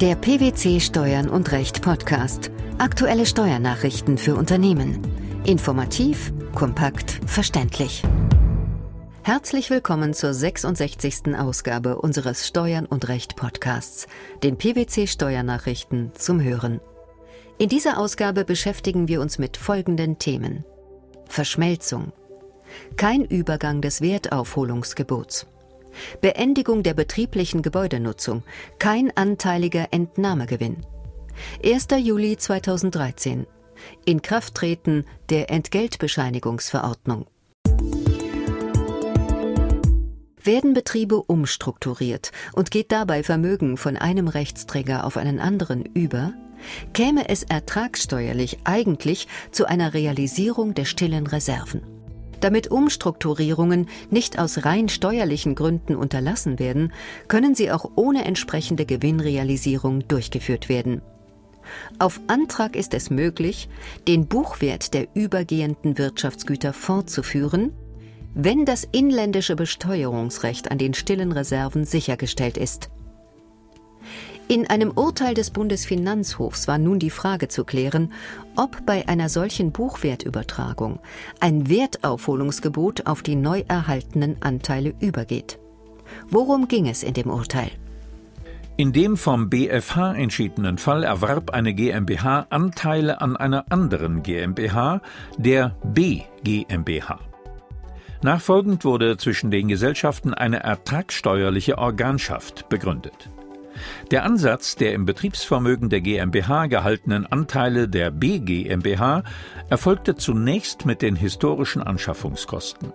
Der PwC Steuern und Recht Podcast. Aktuelle Steuernachrichten für Unternehmen. Informativ, kompakt, verständlich. Herzlich willkommen zur 66. Ausgabe unseres Steuern und Recht Podcasts, den PwC Steuernachrichten zum Hören. In dieser Ausgabe beschäftigen wir uns mit folgenden Themen. Verschmelzung. Kein Übergang des Wertaufholungsgebots. Beendigung der betrieblichen Gebäudenutzung, kein anteiliger Entnahmegewinn. 1. Juli 2013. Inkrafttreten der Entgeltbescheinigungsverordnung. Werden Betriebe umstrukturiert und geht dabei Vermögen von einem Rechtsträger auf einen anderen über, käme es ertragssteuerlich eigentlich zu einer Realisierung der stillen Reserven. Damit Umstrukturierungen nicht aus rein steuerlichen Gründen unterlassen werden, können sie auch ohne entsprechende Gewinnrealisierung durchgeführt werden. Auf Antrag ist es möglich, den Buchwert der übergehenden Wirtschaftsgüter fortzuführen, wenn das inländische Besteuerungsrecht an den stillen Reserven sichergestellt ist. In einem Urteil des Bundesfinanzhofs war nun die Frage zu klären, ob bei einer solchen Buchwertübertragung ein Wertaufholungsgebot auf die neu erhaltenen Anteile übergeht. Worum ging es in dem Urteil? In dem vom BFH entschiedenen Fall erwarb eine GmbH Anteile an einer anderen GmbH, der B GmbH. Nachfolgend wurde zwischen den Gesellschaften eine ertragssteuerliche Organschaft begründet. Der Ansatz der im Betriebsvermögen der GmbH gehaltenen Anteile der BGmbH erfolgte zunächst mit den historischen Anschaffungskosten.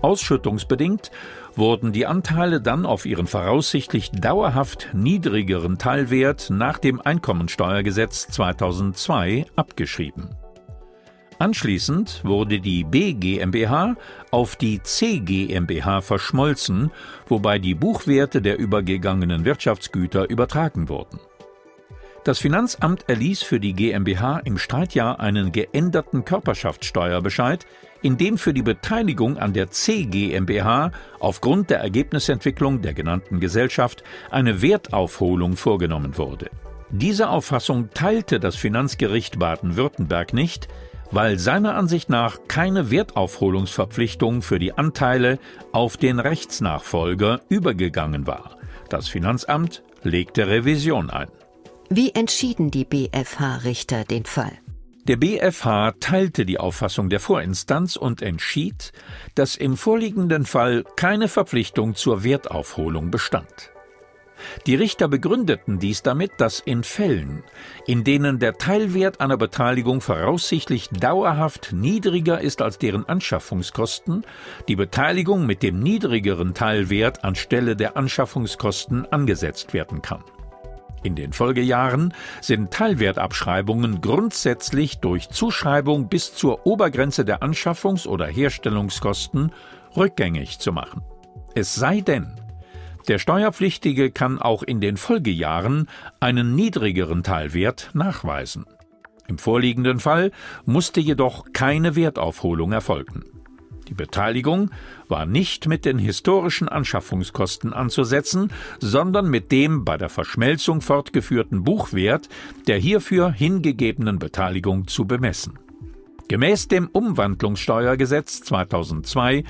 Ausschüttungsbedingt wurden die Anteile dann auf ihren voraussichtlich dauerhaft niedrigeren Teilwert nach dem Einkommensteuergesetz 2002 abgeschrieben Anschließend wurde die B GmbH auf die C GmbH verschmolzen, wobei die Buchwerte der übergegangenen Wirtschaftsgüter übertragen wurden. Das Finanzamt erließ für die GmbH im Streitjahr einen geänderten Körperschaftssteuerbescheid, in dem für die Beteiligung an der C GmbH aufgrund der Ergebnisentwicklung der genannten Gesellschaft eine Wertaufholung vorgenommen wurde. Diese Auffassung teilte das Finanzgericht Baden-Württemberg nicht, weil seiner Ansicht nach keine Wertaufholungsverpflichtung für die Anteile auf den Rechtsnachfolger übergegangen war. Das Finanzamt legte Revision ein. Wie entschieden die BFH-Richter den Fall? Der BFH teilte die Auffassung der Vorinstanz und entschied, dass im vorliegenden Fall keine Verpflichtung zur Wertaufholung bestand. Die Richter begründeten dies damit, dass in Fällen, in denen der Teilwert einer Beteiligung voraussichtlich dauerhaft niedriger ist als deren Anschaffungskosten, die Beteiligung mit dem niedrigeren Teilwert anstelle der Anschaffungskosten angesetzt werden kann. In den Folgejahren sind Teilwertabschreibungen grundsätzlich durch Zuschreibung bis zur Obergrenze der Anschaffungs- oder Herstellungskosten rückgängig zu machen. Es sei denn, der Steuerpflichtige kann auch in den Folgejahren einen niedrigeren Teilwert nachweisen. Im vorliegenden Fall musste jedoch keine Wertaufholung erfolgen. Die Beteiligung war nicht mit den historischen Anschaffungskosten anzusetzen, sondern mit dem bei der Verschmelzung fortgeführten Buchwert der hierfür hingegebenen Beteiligung zu bemessen. Gemäß dem Umwandlungssteuergesetz 2002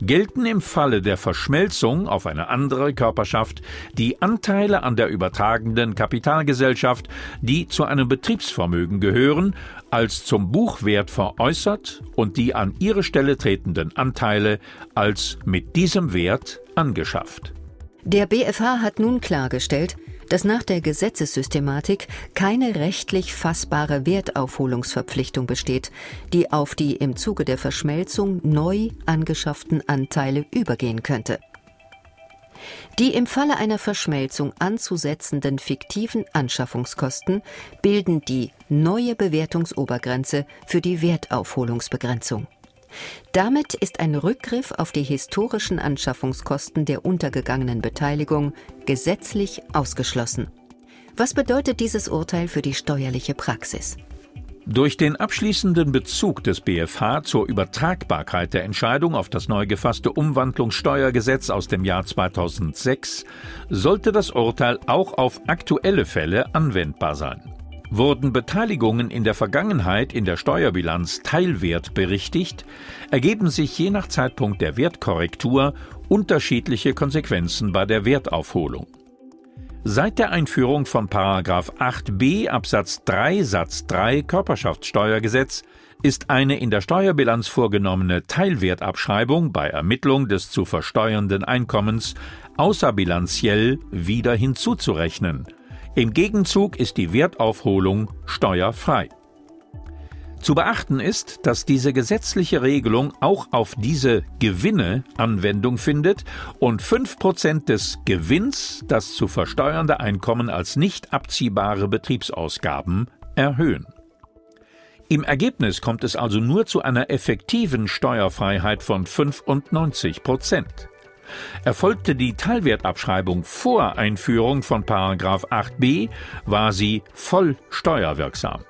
gelten im Falle der Verschmelzung auf eine andere Körperschaft die Anteile an der übertragenden Kapitalgesellschaft, die zu einem Betriebsvermögen gehören, als zum Buchwert veräußert und die an ihre Stelle tretenden Anteile als mit diesem Wert angeschafft. Der BFH hat nun klargestellt, dass nach der Gesetzessystematik keine rechtlich fassbare Wertaufholungsverpflichtung besteht, die auf die im Zuge der Verschmelzung neu angeschafften Anteile übergehen könnte. Die im Falle einer Verschmelzung anzusetzenden fiktiven Anschaffungskosten bilden die neue Bewertungsobergrenze für die Wertaufholungsbegrenzung. Damit ist ein Rückgriff auf die historischen Anschaffungskosten der untergegangenen Beteiligung gesetzlich ausgeschlossen. Was bedeutet dieses Urteil für die steuerliche Praxis? Durch den abschließenden Bezug des BfH zur Übertragbarkeit der Entscheidung auf das neu gefasste Umwandlungssteuergesetz aus dem Jahr 2006 sollte das Urteil auch auf aktuelle Fälle anwendbar sein. Wurden Beteiligungen in der Vergangenheit in der Steuerbilanz teilwertberichtigt, ergeben sich je nach Zeitpunkt der Wertkorrektur unterschiedliche Konsequenzen bei der Wertaufholung. Seit der Einführung von 8b Absatz 3 Satz 3 Körperschaftssteuergesetz ist eine in der Steuerbilanz vorgenommene Teilwertabschreibung bei Ermittlung des zu versteuernden Einkommens außerbilanziell wieder hinzuzurechnen. Im Gegenzug ist die Wertaufholung steuerfrei. Zu beachten ist, dass diese gesetzliche Regelung auch auf diese Gewinne Anwendung findet und 5% des Gewinns das zu versteuernde Einkommen als nicht abziehbare Betriebsausgaben erhöhen. Im Ergebnis kommt es also nur zu einer effektiven Steuerfreiheit von 95 Prozent. Erfolgte die Teilwertabschreibung vor Einführung von 8b, war sie voll steuerwirksam.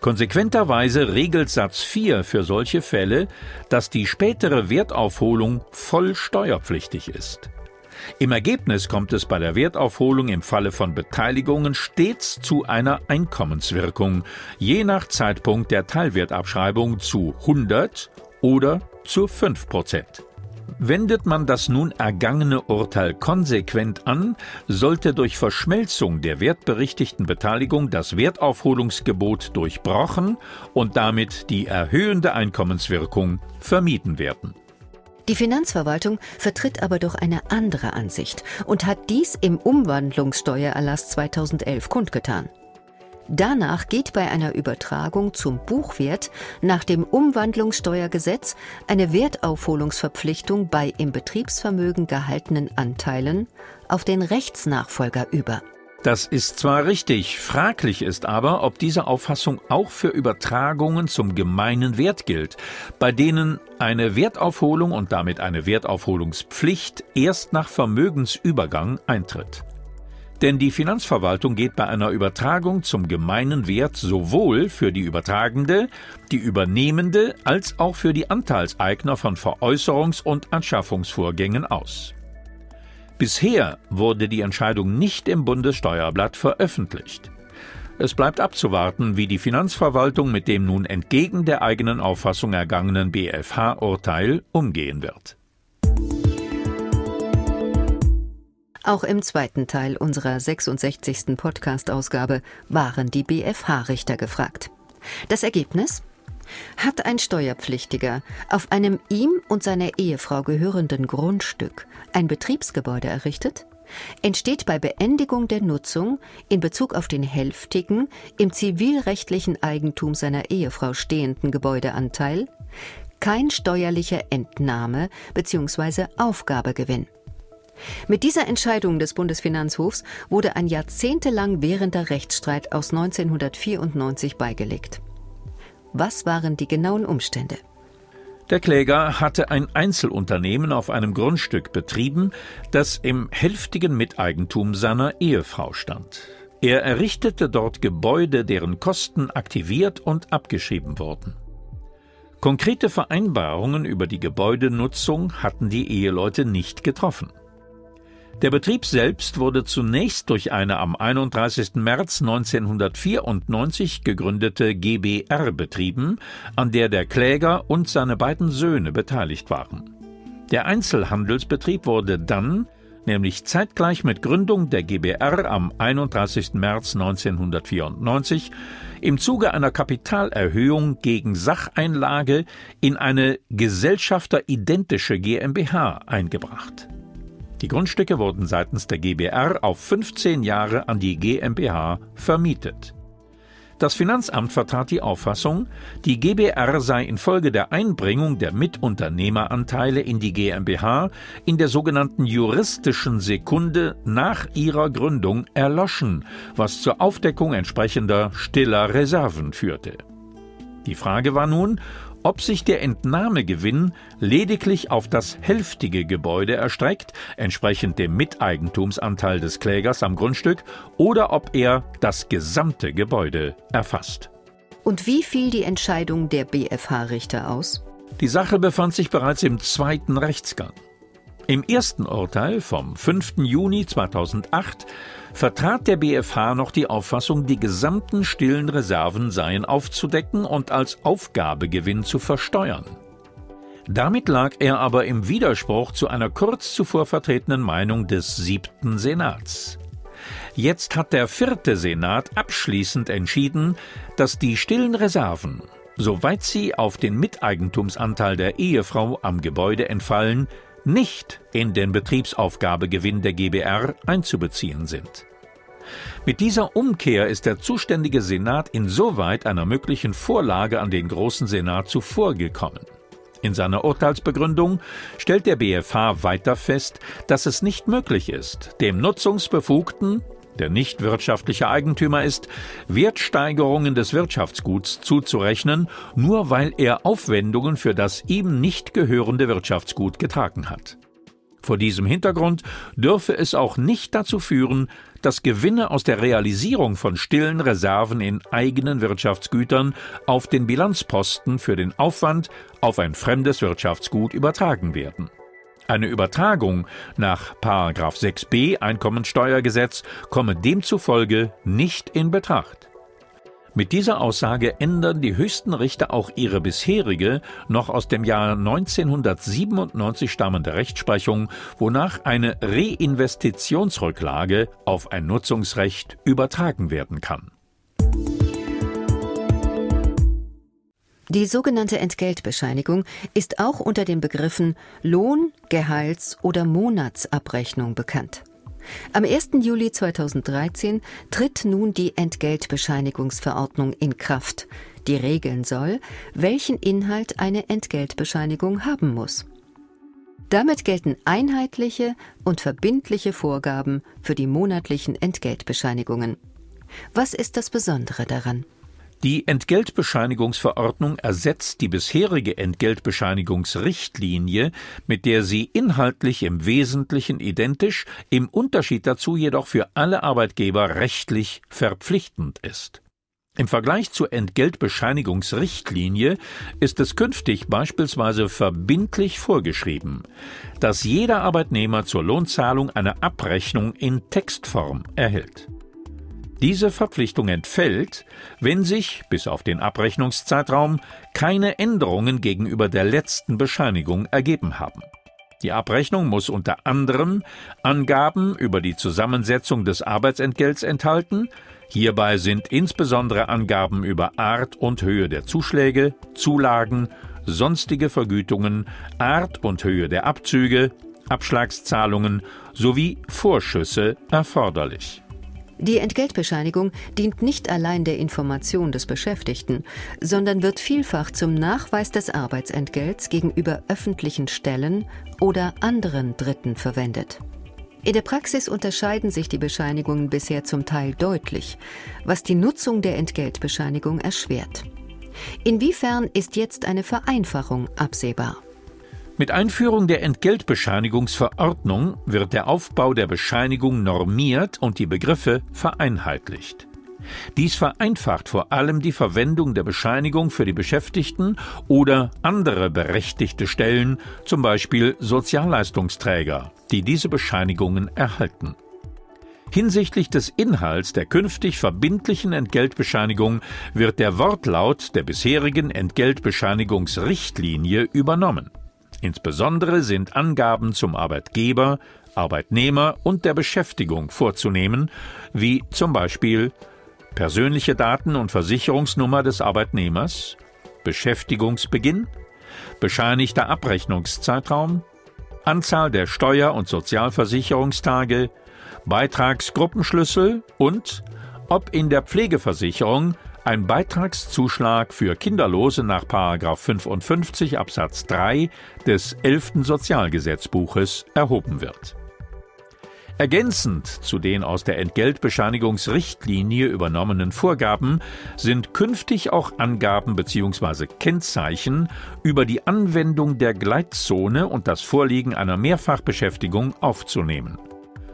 Konsequenterweise regelt Satz 4 für solche Fälle, dass die spätere Wertaufholung voll steuerpflichtig ist. Im Ergebnis kommt es bei der Wertaufholung im Falle von Beteiligungen stets zu einer Einkommenswirkung, je nach Zeitpunkt der Teilwertabschreibung zu 100 oder zu 5 Prozent. Wendet man das nun ergangene Urteil konsequent an, sollte durch Verschmelzung der wertberichtigten Beteiligung das Wertaufholungsgebot durchbrochen und damit die erhöhende Einkommenswirkung vermieden werden. Die Finanzverwaltung vertritt aber doch eine andere Ansicht und hat dies im Umwandlungssteuererlass 2011 kundgetan. Danach geht bei einer Übertragung zum Buchwert nach dem Umwandlungssteuergesetz eine Wertaufholungsverpflichtung bei im Betriebsvermögen gehaltenen Anteilen auf den Rechtsnachfolger über. Das ist zwar richtig, fraglich ist aber, ob diese Auffassung auch für Übertragungen zum gemeinen Wert gilt, bei denen eine Wertaufholung und damit eine Wertaufholungspflicht erst nach Vermögensübergang eintritt. Denn die Finanzverwaltung geht bei einer Übertragung zum gemeinen Wert sowohl für die Übertragende, die Übernehmende als auch für die Anteilseigner von Veräußerungs- und Anschaffungsvorgängen aus. Bisher wurde die Entscheidung nicht im Bundessteuerblatt veröffentlicht. Es bleibt abzuwarten, wie die Finanzverwaltung mit dem nun entgegen der eigenen Auffassung ergangenen BFH-Urteil umgehen wird. Auch im zweiten Teil unserer 66. Podcast-Ausgabe waren die BFH-Richter gefragt. Das Ergebnis? Hat ein Steuerpflichtiger auf einem ihm und seiner Ehefrau gehörenden Grundstück ein Betriebsgebäude errichtet? Entsteht bei Beendigung der Nutzung in Bezug auf den hälftigen, im zivilrechtlichen Eigentum seiner Ehefrau stehenden Gebäudeanteil kein steuerlicher Entnahme bzw. Aufgabegewinn. Mit dieser Entscheidung des Bundesfinanzhofs wurde ein jahrzehntelang währender Rechtsstreit aus 1994 beigelegt. Was waren die genauen Umstände? Der Kläger hatte ein Einzelunternehmen auf einem Grundstück betrieben, das im hälftigen Miteigentum seiner Ehefrau stand. Er errichtete dort Gebäude, deren Kosten aktiviert und abgeschrieben wurden. Konkrete Vereinbarungen über die Gebäudenutzung hatten die Eheleute nicht getroffen. Der Betrieb selbst wurde zunächst durch eine am 31. März 1994 gegründete GBR betrieben, an der der Kläger und seine beiden Söhne beteiligt waren. Der Einzelhandelsbetrieb wurde dann, nämlich zeitgleich mit Gründung der GBR am 31. März 1994, im Zuge einer Kapitalerhöhung gegen Sacheinlage in eine gesellschafteridentische GmbH eingebracht. Die Grundstücke wurden seitens der GBR auf 15 Jahre an die GmbH vermietet. Das Finanzamt vertrat die Auffassung, die GBR sei infolge der Einbringung der Mitunternehmeranteile in die GmbH in der sogenannten juristischen Sekunde nach ihrer Gründung erloschen, was zur Aufdeckung entsprechender stiller Reserven führte. Die Frage war nun, ob sich der Entnahmegewinn lediglich auf das hälftige Gebäude erstreckt, entsprechend dem Miteigentumsanteil des Klägers am Grundstück, oder ob er das gesamte Gebäude erfasst. Und wie fiel die Entscheidung der BFH-Richter aus? Die Sache befand sich bereits im zweiten Rechtsgang. Im ersten Urteil vom 5. Juni 2008 vertrat der BFH noch die Auffassung, die gesamten stillen Reserven seien aufzudecken und als Aufgabegewinn zu versteuern. Damit lag er aber im Widerspruch zu einer kurz zuvor vertretenen Meinung des siebten Senats. Jetzt hat der vierte Senat abschließend entschieden, dass die stillen Reserven, soweit sie auf den Miteigentumsanteil der Ehefrau am Gebäude entfallen, nicht in den Betriebsaufgabegewinn der GBR einzubeziehen sind. Mit dieser Umkehr ist der zuständige Senat insoweit einer möglichen Vorlage an den Großen Senat zuvorgekommen. In seiner Urteilsbegründung stellt der BFH weiter fest, dass es nicht möglich ist, dem Nutzungsbefugten, der nicht wirtschaftlicher Eigentümer ist, Wertsteigerungen des Wirtschaftsguts zuzurechnen, nur weil er Aufwendungen für das ihm nicht gehörende Wirtschaftsgut getragen hat. Vor diesem Hintergrund dürfe es auch nicht dazu führen, dass Gewinne aus der Realisierung von stillen Reserven in eigenen Wirtschaftsgütern auf den Bilanzposten für den Aufwand auf ein fremdes Wirtschaftsgut übertragen werden. Eine Übertragung nach 6b Einkommensteuergesetz komme demzufolge nicht in Betracht. Mit dieser Aussage ändern die höchsten Richter auch ihre bisherige, noch aus dem Jahr 1997 stammende Rechtsprechung, wonach eine Reinvestitionsrücklage auf ein Nutzungsrecht übertragen werden kann. Die sogenannte Entgeltbescheinigung ist auch unter den Begriffen Lohn, Gehalts- oder Monatsabrechnung bekannt. Am 1. Juli 2013 tritt nun die Entgeltbescheinigungsverordnung in Kraft, die regeln soll, welchen Inhalt eine Entgeltbescheinigung haben muss. Damit gelten einheitliche und verbindliche Vorgaben für die monatlichen Entgeltbescheinigungen. Was ist das Besondere daran? Die Entgeltbescheinigungsverordnung ersetzt die bisherige Entgeltbescheinigungsrichtlinie, mit der sie inhaltlich im Wesentlichen identisch, im Unterschied dazu jedoch für alle Arbeitgeber rechtlich verpflichtend ist. Im Vergleich zur Entgeltbescheinigungsrichtlinie ist es künftig beispielsweise verbindlich vorgeschrieben, dass jeder Arbeitnehmer zur Lohnzahlung eine Abrechnung in Textform erhält. Diese Verpflichtung entfällt, wenn sich, bis auf den Abrechnungszeitraum, keine Änderungen gegenüber der letzten Bescheinigung ergeben haben. Die Abrechnung muss unter anderem Angaben über die Zusammensetzung des Arbeitsentgelts enthalten, hierbei sind insbesondere Angaben über Art und Höhe der Zuschläge, Zulagen, sonstige Vergütungen, Art und Höhe der Abzüge, Abschlagszahlungen sowie Vorschüsse erforderlich. Die Entgeltbescheinigung dient nicht allein der Information des Beschäftigten, sondern wird vielfach zum Nachweis des Arbeitsentgelts gegenüber öffentlichen Stellen oder anderen Dritten verwendet. In der Praxis unterscheiden sich die Bescheinigungen bisher zum Teil deutlich, was die Nutzung der Entgeltbescheinigung erschwert. Inwiefern ist jetzt eine Vereinfachung absehbar? Mit Einführung der Entgeltbescheinigungsverordnung wird der Aufbau der Bescheinigung normiert und die Begriffe vereinheitlicht. Dies vereinfacht vor allem die Verwendung der Bescheinigung für die Beschäftigten oder andere berechtigte Stellen, zum Beispiel Sozialleistungsträger, die diese Bescheinigungen erhalten. Hinsichtlich des Inhalts der künftig verbindlichen Entgeltbescheinigung wird der Wortlaut der bisherigen Entgeltbescheinigungsrichtlinie übernommen. Insbesondere sind Angaben zum Arbeitgeber, Arbeitnehmer und der Beschäftigung vorzunehmen, wie zum Beispiel persönliche Daten und Versicherungsnummer des Arbeitnehmers, Beschäftigungsbeginn, bescheinigter Abrechnungszeitraum, Anzahl der Steuer- und Sozialversicherungstage, Beitragsgruppenschlüssel und ob in der Pflegeversicherung ein Beitragszuschlag für Kinderlose nach 55 Absatz 3 des 11. Sozialgesetzbuches erhoben wird. Ergänzend zu den aus der Entgeltbescheinigungsrichtlinie übernommenen Vorgaben sind künftig auch Angaben bzw. Kennzeichen über die Anwendung der Gleitzone und das Vorliegen einer Mehrfachbeschäftigung aufzunehmen.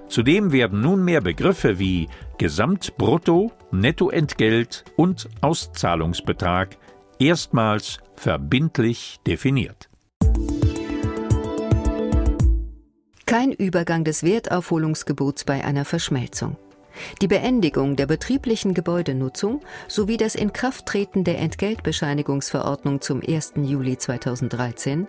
Zudem werden nunmehr Begriffe wie Gesamtbrutto, Nettoentgelt und Auszahlungsbetrag erstmals verbindlich definiert. Kein Übergang des Wertaufholungsgebots bei einer Verschmelzung. Die Beendigung der betrieblichen Gebäudenutzung sowie das Inkrafttreten der Entgeltbescheinigungsverordnung zum 1. Juli 2013